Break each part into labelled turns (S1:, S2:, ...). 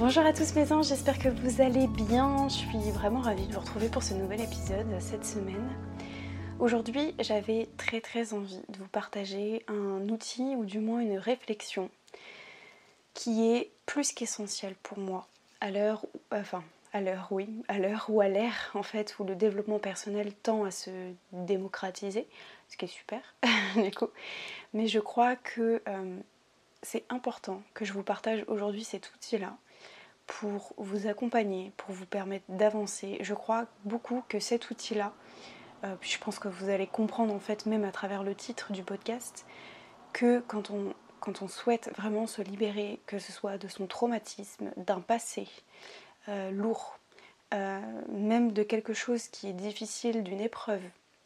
S1: Bonjour à tous mes anges, j'espère que vous allez bien. Je suis vraiment ravie de vous retrouver pour ce nouvel épisode cette semaine. Aujourd'hui, j'avais très très envie de vous partager un outil ou du moins une réflexion qui est plus qu'essentielle pour moi à l'heure, enfin à l'heure oui, à l'heure ou à l'ère en fait où le développement personnel tend à se démocratiser, ce qui est super du. Mais je crois que euh, c'est important que je vous partage aujourd'hui cet outil-là pour vous accompagner, pour vous permettre d'avancer. Je crois beaucoup que cet outil-là, euh, je pense que vous allez comprendre en fait même à travers le titre du podcast, que quand on, quand on souhaite vraiment se libérer, que ce soit de son traumatisme, d'un passé euh, lourd, euh, même de quelque chose qui est difficile, d'une épreuve,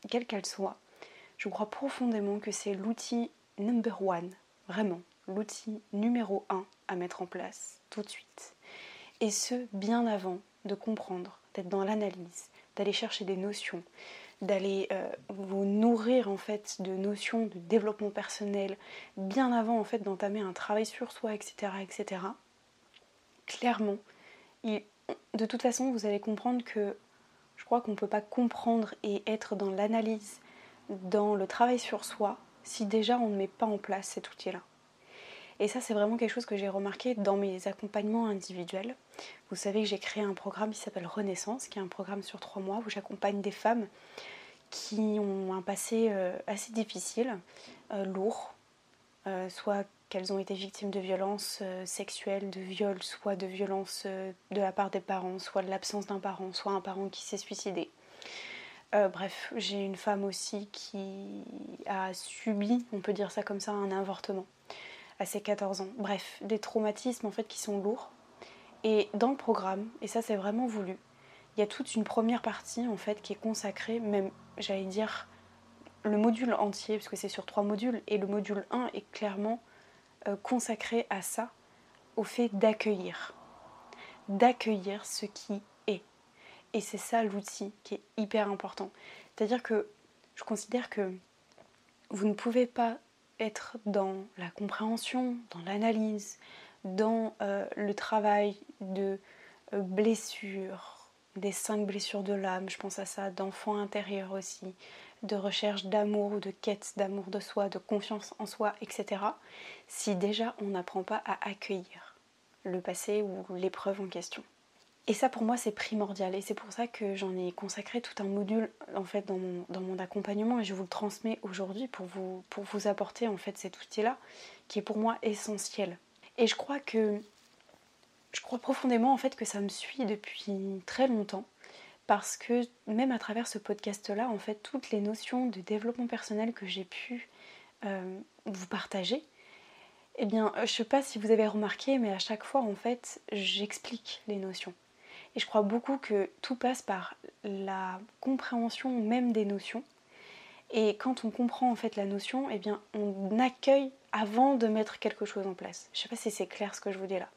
S1: quelle qu'elle soit, je crois profondément que c'est l'outil number one, vraiment, l'outil numéro un à mettre en place tout de suite. Et ce, bien avant de comprendre, d'être dans l'analyse, d'aller chercher des notions, d'aller euh, vous nourrir en fait de notions de développement personnel bien avant en fait d'entamer un travail sur soi, etc. etc. Clairement, de toute façon, vous allez comprendre que je crois qu'on ne peut pas comprendre et être dans l'analyse, dans le travail sur soi, si déjà on ne met pas en place cet outil-là. Et ça, c'est vraiment quelque chose que j'ai remarqué dans mes accompagnements individuels. Vous savez que j'ai créé un programme qui s'appelle Renaissance, qui est un programme sur trois mois où j'accompagne des femmes qui ont un passé euh, assez difficile, euh, lourd, euh, soit qu'elles ont été victimes de violences sexuelles, de viols, soit de violences de la part des parents, soit de l'absence d'un parent, soit un parent qui s'est suicidé. bref, j'ai une femme aussi qui a subi, on peut dire ça comme ça, un avortement à ses 14 ans. Bref, des traumatismes en fait qui sont lourds. Et dans le programme, et ça c'est vraiment voulu, il y a toute une première partie en fait qui est consacrée, même j'allais dire le module entier, parce que c'est sur trois modules, et le module 1 est clairement euh, consacré à ça, au fait d'accueillir. D'accueillir ce qui est. Et c'est ça l'outil qui est hyper important. C'est-à-dire que je considère que vous ne pouvez pas être dans la compréhension, dans l'analyse, dans euh, le travail de euh, blessures, des cinq blessures de l'âme, je pense à ça, d'enfants intérieurs aussi, de recherche d'amour ou de quête d'amour de soi, de confiance en soi, etc. Si déjà on n'apprend pas à accueillir le passé ou l'épreuve en question. Et ça pour moi c'est primordial et c'est pour ça que j'en ai consacré tout un module en fait dans mon, dans mon accompagnement et je vous le transmets aujourd'hui pour vous, pour vous apporter en fait cet outil-là qui est pour moi essentiel. Et je crois que je crois profondément en fait que ça me suit depuis très longtemps parce que même à travers ce podcast-là, en fait, toutes les notions de développement personnel que j'ai pu euh, vous partager, eh bien, je sais pas si vous avez remarqué, mais à chaque fois, en fait, j'explique les notions. Et je crois beaucoup que tout passe par la compréhension même des notions. Et quand on comprend en fait la notion, eh bien on accueille avant de mettre quelque chose en place. Je ne sais pas si c'est clair ce que je vous dis là.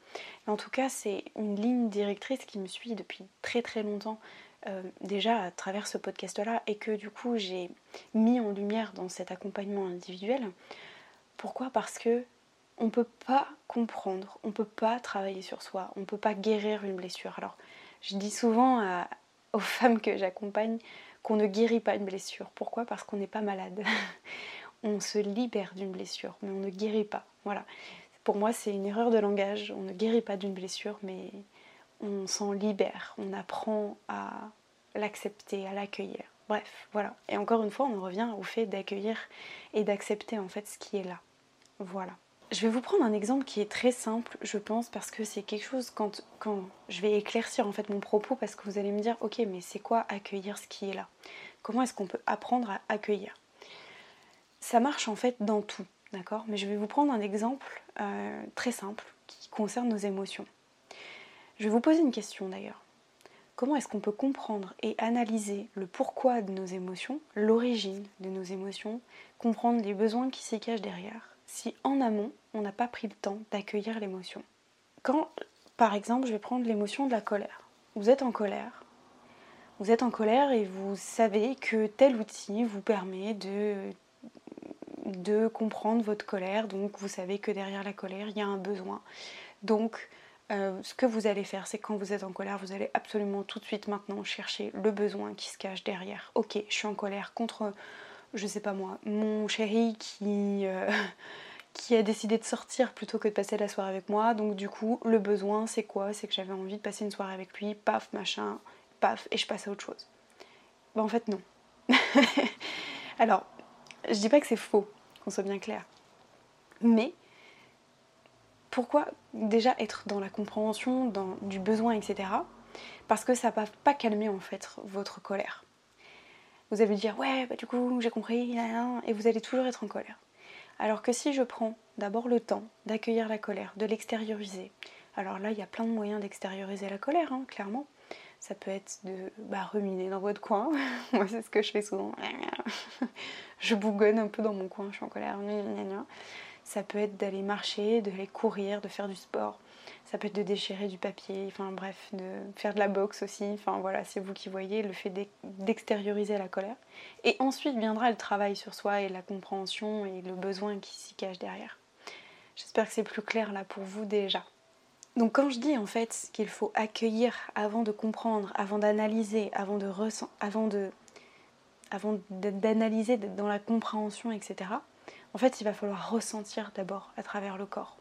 S1: Mais en tout cas, c'est une ligne directrice qui me suit depuis très très longtemps, euh, déjà à travers ce podcast-là, et que du coup j'ai mis en lumière dans cet accompagnement individuel. Pourquoi? Parce que on ne peut pas comprendre, on ne peut pas travailler sur soi, on ne peut pas guérir une blessure. Alors, je dis souvent aux femmes que j'accompagne qu'on ne guérit pas une blessure. Pourquoi? Parce qu'on n'est pas malade. on se libère d'une blessure, mais on ne guérit pas. Voilà. Pour moi, c'est une erreur de langage. On ne guérit pas d'une blessure, mais on s'en libère. On apprend à l'accepter, à l'accueillir. Bref, voilà. Et encore une fois, on revient au fait d'accueillir et d'accepter en fait ce qui est là. Voilà. Je vais vous prendre un exemple qui est très simple, je pense, parce que c'est quelque chose quand, je vais éclaircir en fait mon propos, parce que vous allez me dire, ok, mais c'est quoi accueillir ce qui est là? Comment est-ce qu'on peut apprendre à accueillir? Ça marche en fait dans tout, d'accord? Mais je vais vous prendre un exemple euh, très simple qui concerne nos émotions. Je vais vous poser une question d'ailleurs. Comment est-ce qu'on peut comprendre et analyser le pourquoi de nos émotions, l'origine de nos émotions, comprendre les besoins qui s'y cachent derrière, si en amont on n'a pas pris le temps d'accueillir l'émotion Quand, par exemple, je vais prendre l'émotion de la colère. Vous êtes en colère. Vous êtes en colère et vous savez que tel outil vous permet de de comprendre votre colère. Donc vous savez que derrière la colère, il y a un besoin. Donc euh, ce que vous allez faire, c'est quand vous êtes en colère, vous allez absolument tout de suite maintenant chercher le besoin qui se cache derrière. Ok, je suis en colère contre, je sais pas moi, mon chéri qui, euh, qui a décidé de sortir plutôt que de passer la soirée avec moi. Donc du coup, le besoin, c'est quoi? C'est que j'avais envie de passer une soirée avec lui, paf, machin, paf, et je passe à autre chose. Ben, en fait, non. Alors, je dis pas que c'est faux, qu'on soit bien clair. Mais pourquoi déjà être dans la compréhension dans, du besoin, etc. Parce que ça va pas calmer en fait votre colère. Vous allez dire ouais bah du coup j'ai compris et vous allez toujours être en colère. Alors que si je prends d'abord le temps d'accueillir la colère, de l'extérioriser, alors là il y a plein de moyens d'extérioriser la colère, hein, clairement. Ça peut être de bah, ruminer dans votre coin. Moi c'est ce que je fais souvent. je bougonne un peu dans mon coin, je suis en colère. Ça peut être d'aller marcher, d'aller courir, de faire du sport. Ça peut être de déchirer du papier, enfin bref, de faire de la boxe aussi. Enfin voilà, c'est vous qui voyez le fait d'extérioriser la colère. Et ensuite viendra le travail sur soi et la compréhension et le besoin qui s'y cache derrière. J'espère que c'est plus clair là pour vous déjà. Donc quand je dis en fait qu'il faut accueillir avant de comprendre, avant d'analyser, avant de avant d'analyser dans la compréhension, etc en fait, il va falloir ressentir d'abord à travers le corps.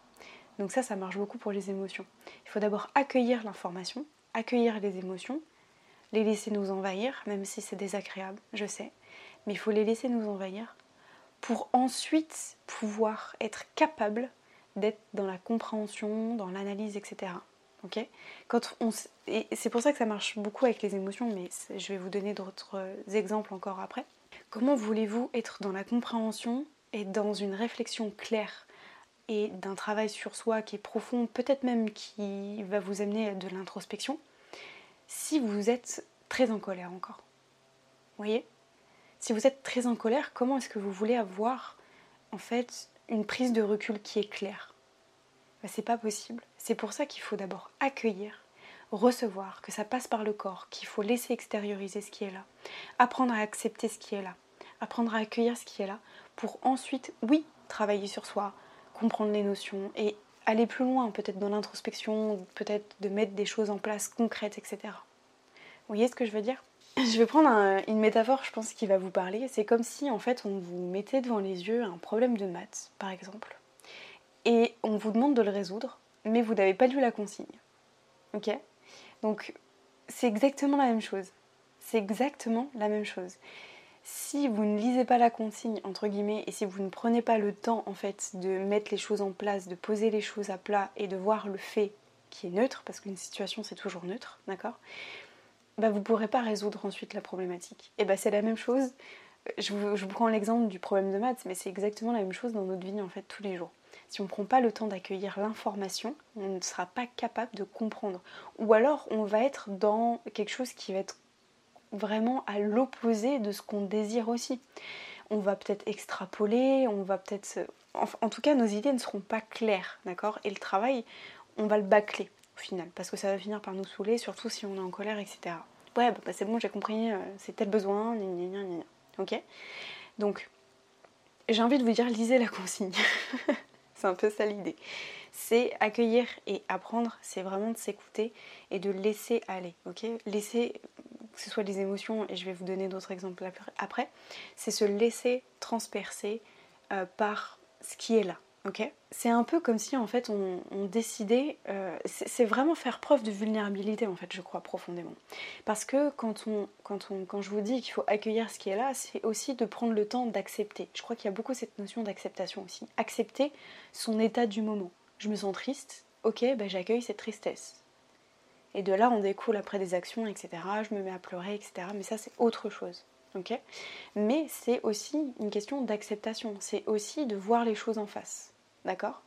S1: Donc ça, ça marche beaucoup pour les émotions. Il faut d'abord accueillir l'information, accueillir les émotions, les laisser nous envahir, même si c'est désagréable, je sais, mais il faut les laisser nous envahir pour ensuite pouvoir être capable d'être dans la compréhension, dans l'analyse, etc. Quand on et c'est pour ça que ça marche beaucoup avec les émotions, mais je vais vous donner d'autres exemples encore après. Comment voulez-vous être dans la compréhension et dans une réflexion claire? Et d'un travail sur soi qui est profond, peut-être même qui va vous amener à de l'introspection, si vous êtes très en colère encore. Vous voyez? Si vous êtes très en colère, comment est-ce que vous voulez avoir en fait une prise de recul qui est claire? Ben, C'est pas possible. C'est pour ça qu'il faut d'abord accueillir, recevoir, que ça passe par le corps, qu'il faut laisser extérioriser ce qui est là, apprendre à accepter ce qui est là, apprendre à accueillir ce qui est là pour ensuite, oui, travailler sur soi, comprendre les notions et aller plus loin, peut-être dans l'introspection, peut-être de mettre des choses en place concrètes, etc. Vous voyez ce que je veux dire? Je vais prendre une métaphore, je pense, qui va vous parler. C'est comme si, en fait, on vous mettait devant les yeux un problème de maths, par exemple, et on vous demande de le résoudre, mais vous n'avez pas lu la consigne. Ok? Donc, c'est exactement la même chose. C'est exactement la même chose si vous ne lisez pas la consigne, entre guillemets, et si vous ne prenez pas le temps, en fait, de mettre les choses en place, de poser les choses à plat et de voir le fait qui est neutre, parce qu'une situation c'est toujours neutre, d'accord bah, Vous ne pourrez pas résoudre ensuite la problématique. Et bah c'est la même chose, je vous, prends l'exemple du problème de maths, mais c'est exactement la même chose dans notre vie, en fait, tous les jours. Si on ne prend pas le temps d'accueillir l'information, on ne sera pas capable de comprendre. Ou alors on va être dans quelque chose qui va être vraiment à l'opposé de ce qu'on désire aussi. On va peut-être extrapoler, on va peut-être... En, tout cas, nos idées ne seront pas claires, d'accord? Et le travail, on va le bâcler au final, parce que ça va finir par nous saouler, surtout si on est en colère, etc. Ouais, bah, c'est bon, j'ai compris, euh, c'est tel besoin, gna, gna, ok? Donc, j'ai envie de vous dire, lisez la consigne. c'est un peu ça l'idée. C'est accueillir et apprendre, c'est vraiment de s'écouter et de laisser aller, ok? Laisser que ce soit les émotions, et je vais vous donner d'autres exemples après, c'est se laisser transpercer euh, par ce qui est là. c'est un peu comme si en fait on, décidait, euh, c'est vraiment faire preuve de vulnérabilité en fait, je crois profondément. Parce que quand je vous dis qu'il faut accueillir ce qui est là, c'est aussi de prendre le temps d'accepter. Je crois qu'il y a beaucoup cette notion d'acceptation aussi. Accepter son état du moment. Je me sens triste, ok, ben j'accueille cette tristesse. Et de là, on découle après des actions, etc. Je me mets à pleurer, etc. Mais ça, c'est autre chose. Mais c'est aussi une question d'acceptation. C'est aussi de voir les choses en face. D'accord?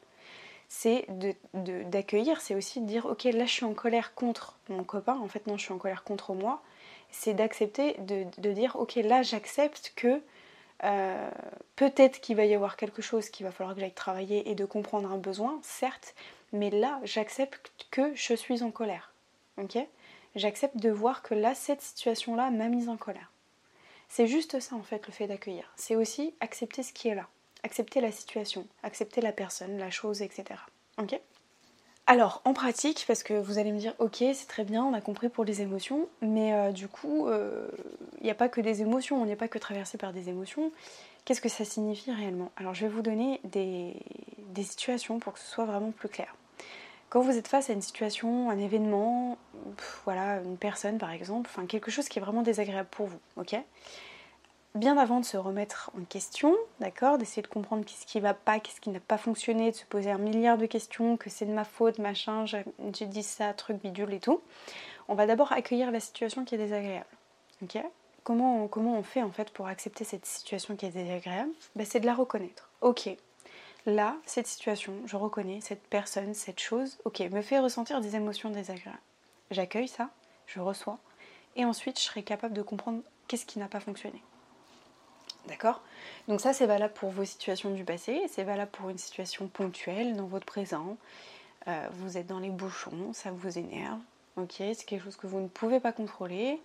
S1: C'est d'accueillir, c'est aussi de dire ok là je suis en colère contre mon copain, en fait non je suis en colère contre moi, c'est d'accepter de, dire ok là j'accepte que euh, peut-être qu'il va y avoir quelque chose qu'il va falloir que j'aille travailler et de comprendre un besoin, certes, mais là j'accepte que je suis en colère. Ok? J'accepte de voir que là cette situation-là m'a mise en colère. C'est juste ça en fait le fait d'accueillir. C'est aussi accepter ce qui est là accepter la situation, accepter la personne, la chose, etc. Ok? Alors, en pratique, parce que vous allez me dire, ok, c'est très bien, on a compris pour les émotions, mais euh, du coup, il euh, n'y a pas que des émotions, on n'est pas que traversé par des émotions. Qu'est-ce que ça signifie réellement? Alors, je vais vous donner des, situations pour que ce soit vraiment plus clair. Quand vous êtes face à une situation, un événement, voilà, une personne par exemple, enfin quelque chose qui est vraiment désagréable pour vous, ok? Bien avant de se remettre en question, d'accord, d'essayer de comprendre qu'est-ce qui va pas, qu'est-ce qui n'a pas fonctionné, de se poser un milliard de questions, que c'est de ma faute, machin, j'ai dit ça, truc bidule et tout, on va d'abord accueillir la situation qui est désagréable. Ok? Comment, on, comment on fait en fait pour accepter cette situation qui est désagréable? Ben, C'est de la reconnaître. Ok, là, cette situation, je reconnais cette personne, cette chose, ok, me fait ressentir des émotions désagréables. J'accueille ça, je reçois, et ensuite je serai capable de comprendre qu'est-ce qui n'a pas fonctionné. D'accord? Donc ça c'est valable pour vos situations du passé, c'est valable pour une situation ponctuelle dans votre présent. Euh, vous êtes dans les bouchons, ça vous énerve, ok? C'est quelque chose que vous ne pouvez pas contrôler,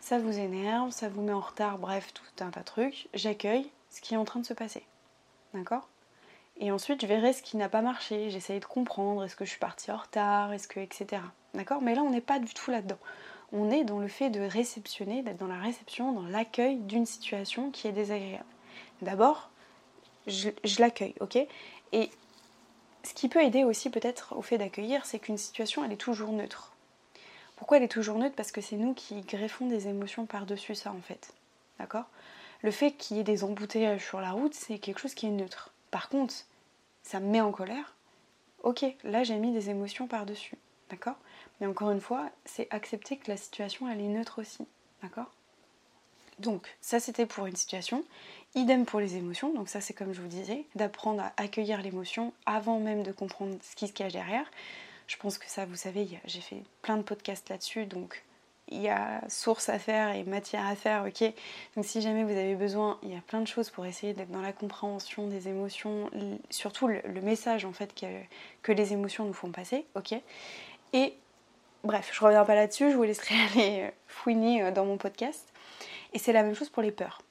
S1: ça vous énerve, ça vous met en retard, bref, tout un tas de trucs. J'accueille ce qui est en train de se passer. D'accord? Et ensuite je verrai ce qui n'a pas marché, j'essaye de comprendre, est-ce que je suis partie en retard, est-ce que. etc. D'accord? Mais là on n'est pas du tout là-dedans on est dans le fait de réceptionner, d'être dans la réception, dans l'accueil d'une situation qui est désagréable. D'abord, je, l'accueille, ok? Et ce qui peut aider aussi peut-être au fait d'accueillir, c'est qu'une situation, elle est toujours neutre. Pourquoi elle est toujours neutre? Parce que c'est nous qui greffons des émotions par-dessus ça, en fait. D'accord? Le fait qu'il y ait des embouteillages sur la route, c'est quelque chose qui est neutre. Par contre, ça me met en colère. Ok, là j'ai mis des émotions par-dessus. D'accord? Mais encore une fois, c'est accepter que la situation, elle est neutre aussi. D'accord? Donc, ça c'était pour une situation. Idem pour les émotions. Donc, ça c'est comme je vous disais, d'apprendre à accueillir l'émotion avant même de comprendre ce qui se cache derrière. Je pense que ça, vous savez, j'ai fait plein de podcasts là-dessus. Donc, il y a source à faire et matière à faire, ok Donc si jamais vous avez besoin, il y a plein de choses pour essayer d'être dans la compréhension des émotions, surtout le, message en fait que, les émotions nous font passer, ok Et Bref, je reviens pas là-dessus, je vous laisserai aller euh, fouiner euh, dans mon podcast. Et c'est la même chose pour les peurs.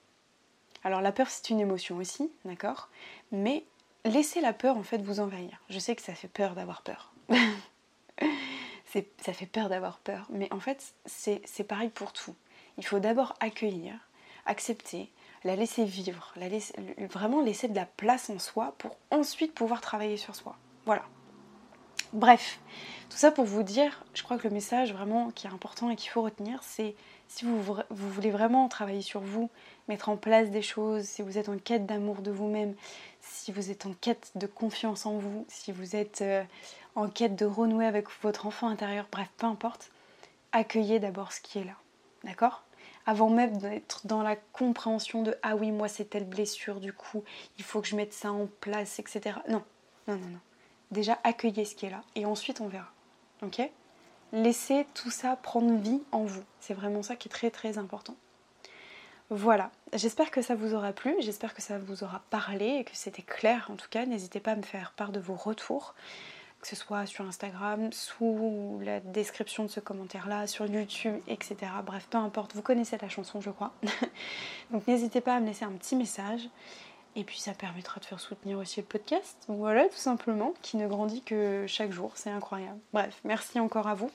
S1: Alors la peur c'est une émotion aussi, d'accord Mais laissez la peur en fait vous envahir. Je sais que ça fait peur d'avoir peur. ça fait peur d'avoir peur, mais en fait c'est pareil pour tout. Il faut d'abord accueillir, accepter, la laisser vivre, la laisser, vraiment laisser de la place en soi pour ensuite pouvoir travailler sur soi. Voilà. Bref, tout ça pour vous dire, je crois que le message vraiment qui est important et qu'il faut retenir, c'est si vous, voulez vraiment travailler sur vous, mettre en place des choses, si vous êtes en quête d'amour de vous-même, si vous êtes en quête de confiance en vous, si vous êtes euh, en quête de renouer avec votre enfant intérieur, bref, peu importe, accueillez d'abord ce qui est là. D'accord? Avant même d'être dans la compréhension de ah oui moi c'est telle blessure du coup il faut que je mette ça en place etc. Non, non, non, non déjà accueillez ce qui est là et ensuite on verra. Ok? Laissez tout ça prendre vie en vous. C'est vraiment ça qui est très très important. Voilà, j'espère que ça vous aura plu, j'espère que ça vous aura parlé et que c'était clair en tout cas. N'hésitez pas à me faire part de vos retours, que ce soit sur Instagram, sous la description de ce commentaire-là, sur YouTube, etc. Bref, peu importe, vous connaissez la chanson je crois. Donc n'hésitez pas à me laisser un petit message. Et puis ça permettra de faire soutenir aussi le podcast. Voilà, tout simplement, qui ne grandit que chaque jour. C'est incroyable. Bref, merci encore à vous.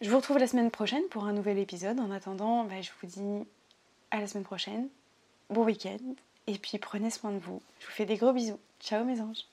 S1: Je vous retrouve la semaine prochaine pour un nouvel épisode. En attendant, bah, je vous dis à la semaine prochaine. Bon week-end. Et puis prenez soin de vous. Je vous fais des gros bisous. Ciao mes anges.